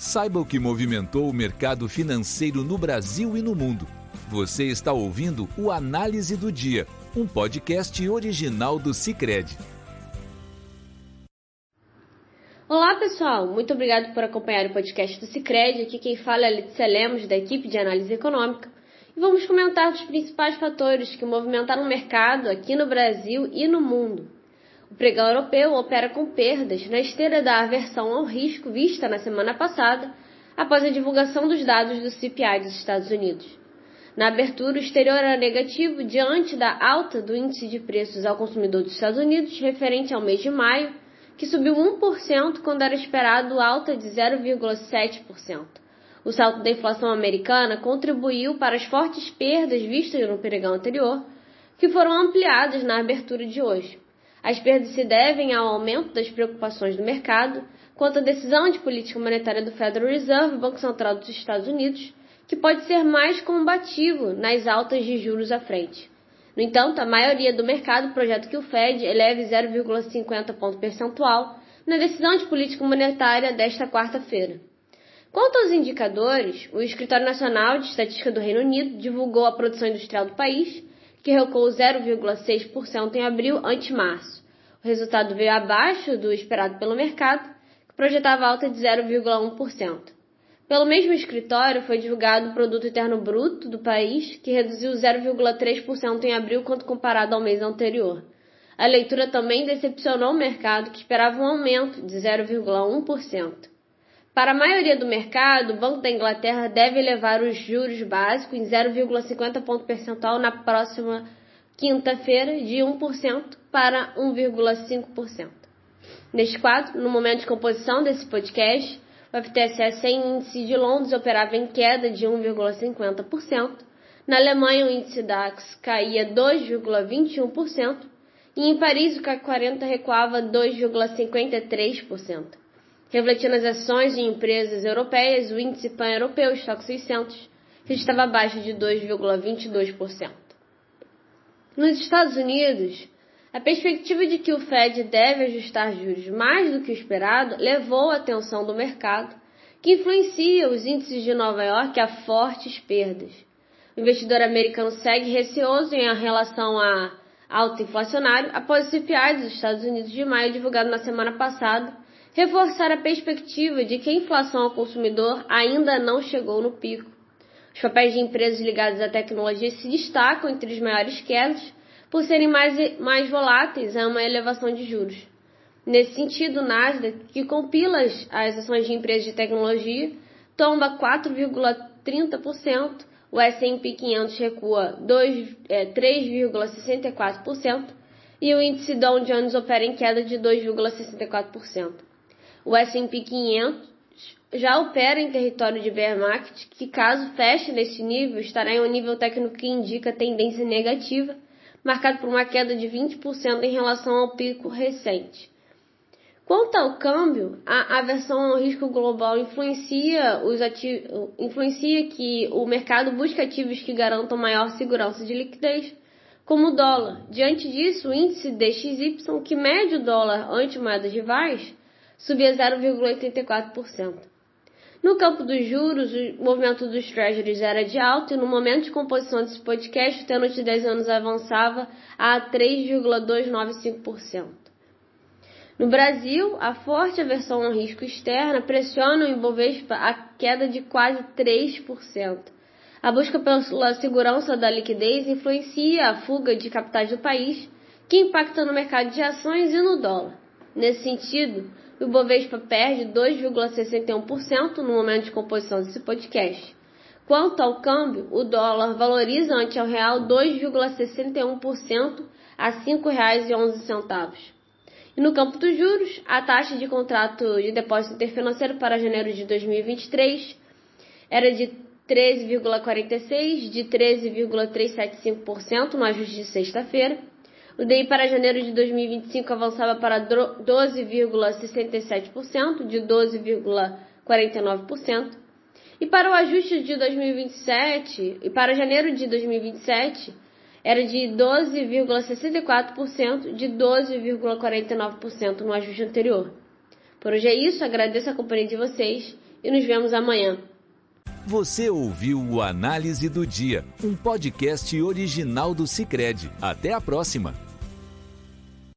Saiba o que movimentou o mercado financeiro no Brasil e no mundo. Você está ouvindo o Análise do Dia, um podcast original do Cicred. Olá pessoal, muito obrigado por acompanhar o podcast do Cicred. Aqui quem fala é a Letícia Lemos, da equipe de análise econômica. E vamos comentar os principais fatores que movimentaram o mercado aqui no Brasil e no mundo. O pregão europeu opera com perdas na esteira da aversão ao risco vista na semana passada, após a divulgação dos dados do CPI dos Estados Unidos. Na abertura, o exterior era negativo diante da alta do índice de preços ao consumidor dos Estados Unidos referente ao mês de maio, que subiu 1% quando era esperado alta de 0,7%. O salto da inflação americana contribuiu para as fortes perdas vistas no pregão anterior, que foram ampliadas na abertura de hoje. As perdas se devem ao aumento das preocupações do mercado quanto à decisão de política monetária do Federal Reserve, Banco Central dos Estados Unidos, que pode ser mais combativo nas altas de juros à frente. No entanto, a maioria do mercado projeta que o Fed eleve 0,50 ponto percentual na decisão de política monetária desta quarta-feira. Quanto aos indicadores, o Escritório Nacional de Estatística do Reino Unido divulgou a produção industrial do país que recuou 0,6% em abril ante março. O resultado veio abaixo do esperado pelo mercado, que projetava alta de 0,1%. Pelo mesmo escritório, foi divulgado o Produto Interno Bruto do país, que reduziu 0,3% em abril quando comparado ao mês anterior. A leitura também decepcionou o mercado, que esperava um aumento de 0,1%. Para a maioria do mercado, o Banco da Inglaterra deve elevar os juros básicos em 0,50 ponto percentual na próxima quinta-feira, de 1% para 1,5%. Neste quadro, no momento de composição desse podcast, o FTSE 100 índice de Londres operava em queda de 1,50%, na Alemanha o índice DAX caía 2,21% e em Paris o CAC 40 recuava 2,53%. Refletindo as ações de empresas europeias, o índice pan-europeu, estoque 600, estava abaixo de 2,22%. Nos Estados Unidos, a perspectiva de que o Fed deve ajustar juros mais do que o esperado levou a atenção do mercado, que influencia os índices de Nova York a fortes perdas. O investidor americano segue receoso em relação a alta inflacionário após o CPI dos Estados Unidos de maio divulgado na semana passada, reforçar a perspectiva de que a inflação ao consumidor ainda não chegou no pico. Os papéis de empresas ligadas à tecnologia se destacam entre as maiores quedas por serem mais, mais voláteis a uma elevação de juros. Nesse sentido, o Nasdaq, que compila as, ações de empresas de tecnologia, tomba 4,30%, o S&P 500 recua 3,64% é, e o índice Dow Jones opera em queda de 2,64%. O S&P 500 já opera em território de bear market, que caso feche nesse nível, estará em um nível técnico que indica tendência negativa, marcado por uma queda de 20% em relação ao pico recente. Quanto ao câmbio, a aversão ao risco global influencia, os ativos, influencia que o mercado busca ativos que garantam maior segurança de liquidez, como o dólar. Diante disso, o índice DXY, que mede o dólar ante moedas rivais, subia 0,84%. No campo dos juros, o movimento dos treasuries era de alta e no momento de composição desse podcast, o tenor de 10 anos avançava a 3,295%. No Brasil, a forte aversão ao risco externo pressiona o Ibovespa a queda de quase 3%. A busca pela segurança da liquidez influencia a fuga de capitais do país, que impacta no mercado de ações e no dólar. Nesse sentido, o Bovespa perde 2,61% no momento de composição desse podcast. Quanto ao câmbio, o dólar valoriza ante ao real 2,61% a R$ 5,11. E no campo dos juros, a taxa de contrato de depósito interfinanceiro para janeiro de 2023 era de 13,46% de 13,375% no ajuste de sexta-feira o DI para janeiro de 2025 avançava para 12,67%, de 12,49%. E para o ajuste de 2027, e para janeiro de 2027, era de 12,64%, de 12,49% no ajuste anterior. Por hoje é isso, agradeço a companhia de vocês e nos vemos amanhã. Você ouviu o Análise do Dia, um podcast original do Cicred. Até a próxima!